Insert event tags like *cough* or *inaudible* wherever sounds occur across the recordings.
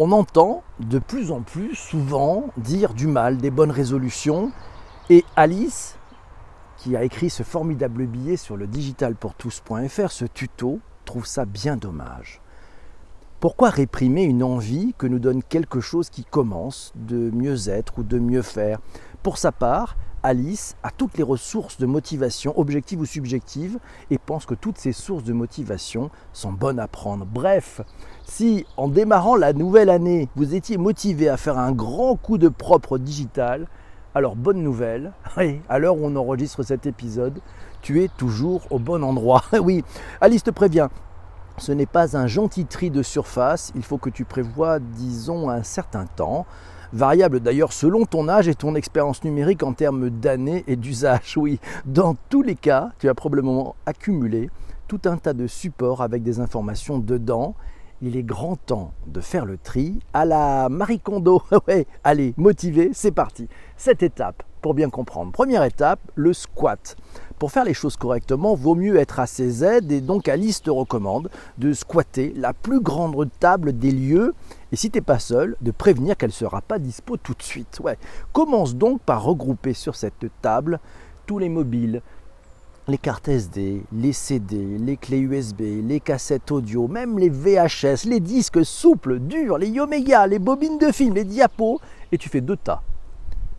On entend de plus en plus souvent dire du mal, des bonnes résolutions. Et Alice, qui a écrit ce formidable billet sur le digitalpourtous.fr, ce tuto, trouve ça bien dommage. Pourquoi réprimer une envie que nous donne quelque chose qui commence de mieux être ou de mieux faire? Pour sa part, Alice a toutes les ressources de motivation, objectives ou subjectives, et pense que toutes ces sources de motivation sont bonnes à prendre. Bref, si en démarrant la nouvelle année, vous étiez motivé à faire un grand coup de propre digital, alors bonne nouvelle, *laughs* à l'heure où on enregistre cet épisode, tu es toujours au bon endroit. *laughs* oui, Alice te prévient, ce n'est pas un gentil tri de surface, il faut que tu prévois, disons, un certain temps, variable d'ailleurs selon ton âge et ton expérience numérique en termes d'années et d'usage. Oui, dans tous les cas, tu as probablement accumulé tout un tas de supports avec des informations dedans. Il est grand temps de faire le tri à la Marie Kondo. *laughs* ouais, allez, motivé, c'est parti. Cette étape, pour bien comprendre. Première étape, le squat. Pour faire les choses correctement, vaut mieux être à ses aides et donc Alice te recommande de squatter la plus grande table des lieux et si tu n'es pas seul, de prévenir qu'elle ne sera pas dispo tout de suite. Ouais. Commence donc par regrouper sur cette table tous les mobiles, les cartes SD, les CD, les clés USB, les cassettes audio, même les VHS, les disques souples, durs, les Yomega, les bobines de film, les diapos, et tu fais deux tas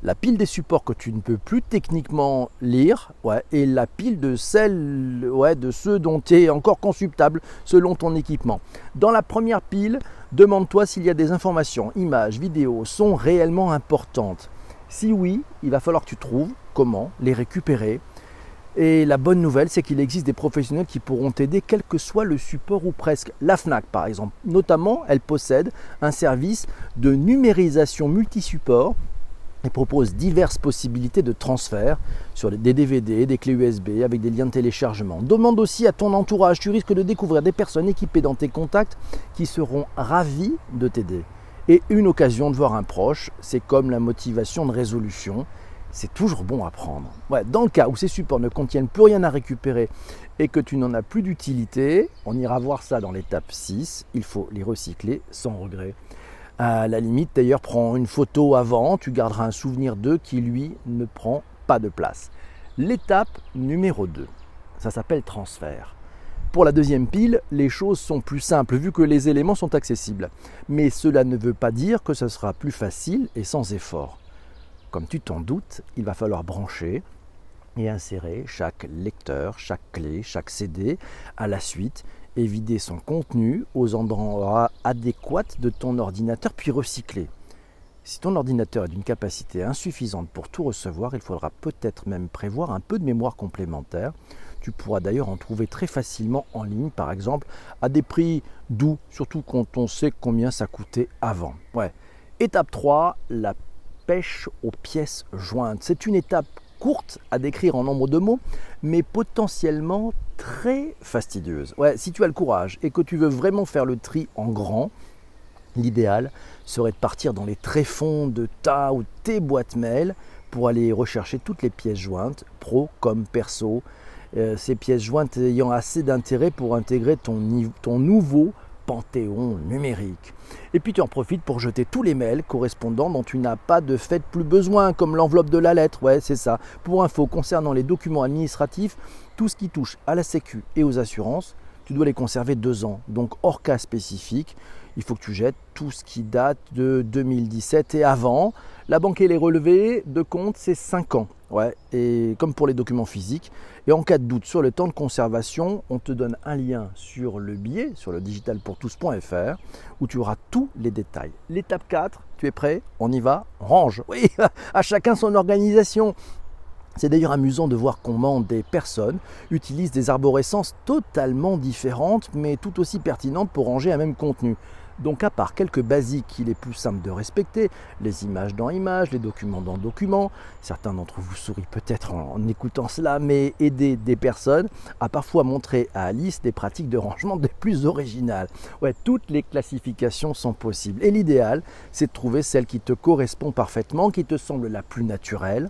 la pile des supports que tu ne peux plus techniquement lire et la pile de celles ouais, de ceux dont tu es encore consultable selon ton équipement. Dans la première pile, demande-toi s'il y a des informations, images, vidéos, sont réellement importantes. Si oui, il va falloir que tu trouves comment les récupérer. Et la bonne nouvelle, c'est qu'il existe des professionnels qui pourront t'aider quel que soit le support ou presque. La FNAC, par exemple, notamment, elle possède un service de numérisation multi-support et propose diverses possibilités de transfert sur des DVD, des clés USB avec des liens de téléchargement. Demande aussi à ton entourage, tu risques de découvrir des personnes équipées dans tes contacts qui seront ravis de t'aider. Et une occasion de voir un proche, c'est comme la motivation de résolution, c'est toujours bon à prendre. dans le cas où ces supports ne contiennent plus rien à récupérer et que tu n'en as plus d'utilité, on ira voir ça dans l'étape 6, il faut les recycler sans regret. À la limite, d'ailleurs, prends une photo avant, tu garderas un souvenir d'eux qui, lui, ne prend pas de place. L'étape numéro 2, ça s'appelle transfert. Pour la deuxième pile, les choses sont plus simples vu que les éléments sont accessibles. Mais cela ne veut pas dire que ce sera plus facile et sans effort. Comme tu t'en doutes, il va falloir brancher et insérer chaque lecteur, chaque clé, chaque CD à la suite et vider son contenu aux endroits adéquats de ton ordinateur puis recycler. Si ton ordinateur est d'une capacité insuffisante pour tout recevoir, il faudra peut-être même prévoir un peu de mémoire complémentaire. Tu pourras d'ailleurs en trouver très facilement en ligne, par exemple, à des prix doux, surtout quand on sait combien ça coûtait avant. Ouais. Étape 3, la pêche aux pièces jointes. C'est une étape courte à décrire en nombre de mots, mais potentiellement très fastidieuse. Si tu as le courage et que tu veux vraiment faire le tri en grand, l'idéal serait de partir dans les tréfonds de ta ou tes boîtes mail pour aller rechercher toutes les pièces jointes, pro comme perso, euh, ces pièces jointes ayant assez d'intérêt pour intégrer ton, ton nouveau panthéon numérique. Et puis tu en profites pour jeter tous les mails correspondants dont tu n'as pas de fait plus besoin, comme l'enveloppe de la lettre, ouais c'est ça. Pour info, concernant les documents administratifs, tout ce qui touche à la sécu et aux assurances, tu dois les conserver deux ans. Donc hors cas spécifique, il faut que tu jettes tout ce qui date de 2017 et avant. La banque et les relevés de compte, c'est 5 ans. Et comme pour les documents physiques. Et en cas de doute sur le temps de conservation, on te donne un lien sur le billet, sur le digitalpourtous.fr, où tu auras tous les détails. L'étape 4, tu es prêt? On y va? Range. Oui, *laughs* à chacun son organisation. C'est d'ailleurs amusant de voir comment des personnes utilisent des arborescences totalement différentes, mais tout aussi pertinentes pour ranger un même contenu. Donc à part quelques basiques qu'il est plus simple de respecter, les images dans images, les documents dans documents, certains d'entre vous sourient peut-être en, écoutant cela, mais aider des personnes à parfois montrer à Alice des pratiques de rangement des plus originales. Ouais, toutes les classifications sont possibles. Et l'idéal, c'est de trouver celle qui te correspond parfaitement, qui te semble la plus naturelle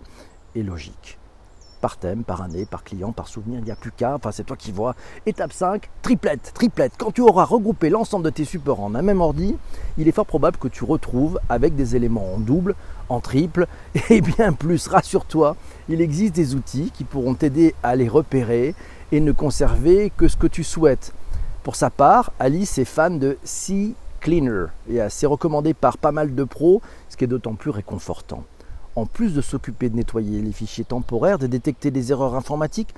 et logique. Par thème, par année, par client, par souvenir, il n'y a plus qu'à, enfin c'est toi qui vois. Étape 5, triplette, triplette. Quand tu auras regroupé l'ensemble de tes supports en un même ordi, il est fort probable que tu retrouves avec des éléments en double, en triple *laughs* et bien plus. Rassure-toi, il existe des outils qui pourront t'aider à les repérer et ne conserver que ce que tu souhaites. Pour sa part, Alice est fan de Sea Cleaner et c'est recommandé par pas mal de pros, ce qui est d'autant plus réconfortant en plus de s'occuper de nettoyer les fichiers temporaires, de détecter des erreurs informatiques,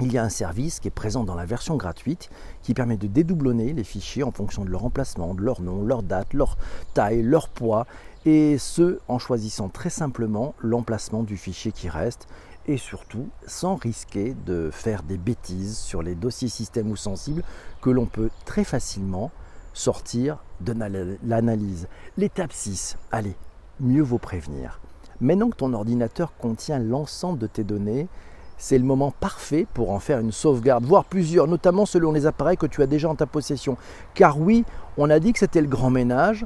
il y a un service qui est présent dans la version gratuite qui permet de dédoublonner les fichiers en fonction de leur emplacement, de leur nom, leur date, leur taille, leur poids, et ce en choisissant très simplement l'emplacement du fichier qui reste et surtout sans risquer de faire des bêtises sur les dossiers système ou sensibles que l'on peut très facilement sortir de l'analyse. L'étape 6, allez, mieux vaut prévenir. Maintenant que ton ordinateur contient l'ensemble de tes données, c'est le moment parfait pour en faire une sauvegarde, voire plusieurs, notamment selon les appareils que tu as déjà en ta possession. Car oui, on a dit que c'était le grand ménage,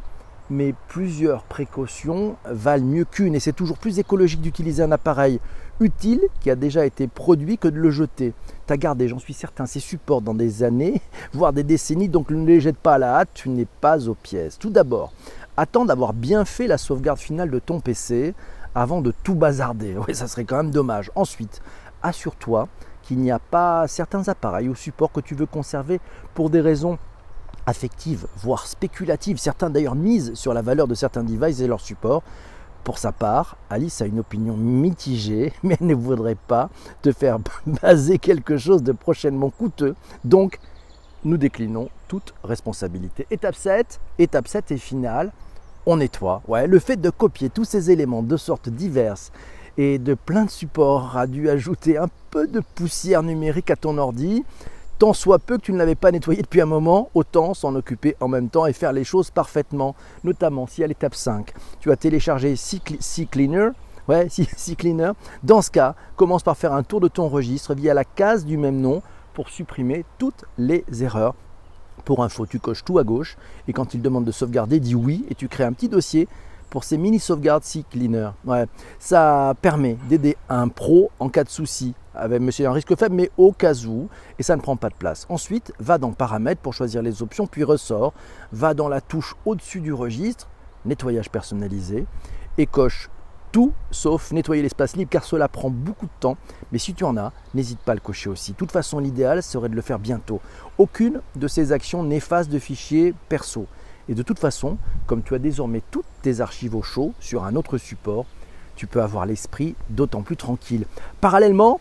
mais plusieurs précautions valent mieux qu'une, et c'est toujours plus écologique d'utiliser un appareil utile qui a déjà été produit que de le jeter. Tu as gardé, j'en suis certain, ces supports dans des années, *laughs* voire des décennies, donc ne les jette pas à la hâte, tu n'es pas aux pièces. Tout d'abord, attends d'avoir bien fait la sauvegarde finale de ton PC avant de tout bazarder. *laughs* Oui, ça serait quand même dommage. Ensuite, assure-toi qu'il n'y a pas certains appareils ou supports que tu veux conserver pour des raisons affectives, voire spéculatives. Certains d'ailleurs misent sur la valeur de certains devices et leurs supports. Pour sa part, Alice a une opinion mitigée, *laughs* mais elle ne voudrait pas te faire *laughs* baser quelque chose de prochainement coûteux. Donc, nous déclinons toute responsabilité. Étape 7, étape 7 et finale, on nettoie. Ouais, le fait de copier tous ces éléments de sortes diverses et de plein de supports a dû ajouter un peu de poussière numérique à ton ordi. Tant soit peu que tu ne l'avais pas nettoyé depuis un moment, autant s'en occuper en même temps et faire les choses parfaitement. Notamment si à l'étape 5, tu as téléchargé ouais, *laughs* C-Cleaner. Dans ce cas, commence par faire un tour de ton registre via la case du même nom pour supprimer toutes les erreurs pour info, tu coches tout à gauche et quand il demande de sauvegarder, dis oui et tu crées un petit dossier pour ces mini sauvegardes C Cleaner. Ça permet d'aider un pro en cas de souci avec monsieur un risque faible mais au cas où et ça ne prend pas de place. Ensuite, va dans paramètres pour choisir les options puis ressort, va dans la touche au-dessus du registre, nettoyage personnalisé et coche sauf nettoyer l'espace libre car cela prend beaucoup de temps. Mais si tu en as, n'hésite pas à le cocher aussi. De toute façon, l'idéal serait de le faire bientôt. Aucune de ces actions n'efface de fichiers perso. Et de toute façon, comme tu as désormais toutes tes archives au chaud sur un autre support, tu peux avoir l'esprit d'autant plus tranquille. Parallèlement,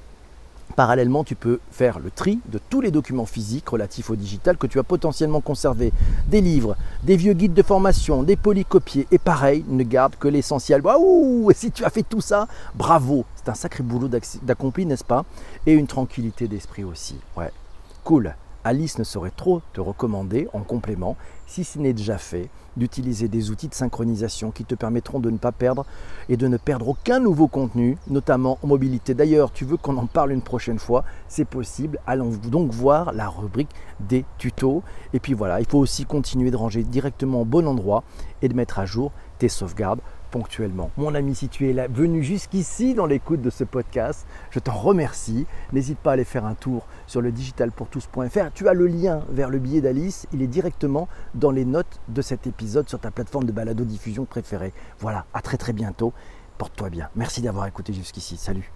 Parallèlement, tu peux faire le tri de tous les documents physiques relatifs au digital que tu as potentiellement conservés. Des livres, des vieux guides de formation, des polycopiés. Et pareil, ne garde que l'essentiel. Waouh Si tu as fait tout ça, bravo C'est un sacré boulot d'accompli, n'est-ce pas? Et une tranquillité d'esprit aussi. Ouais, cool. Alice ne saurait trop te recommander en complément, si ce n'est déjà fait, d'utiliser des outils de synchronisation qui te permettront de ne pas perdre et de ne perdre aucun nouveau contenu, notamment en mobilité. D'ailleurs, tu veux qu'on en parle une prochaine fois, c'est possible. Allons donc voir la rubrique des tutos. Et puis voilà, il faut aussi continuer de ranger directement au bon endroit et de mettre à jour tes sauvegardes ponctuellement. Mon ami, si tu es venu jusqu'ici dans l'écoute de ce podcast, je t'en remercie. N'hésite pas à aller faire un tour sur le digitalpourtous.fr. Tu as le lien vers le billet d'Alice, il est directement dans les notes de cet épisode sur ta plateforme de balado diffusion préférée. Voilà, à très très bientôt. Porte-toi bien. Merci d'avoir écouté jusqu'ici. Salut.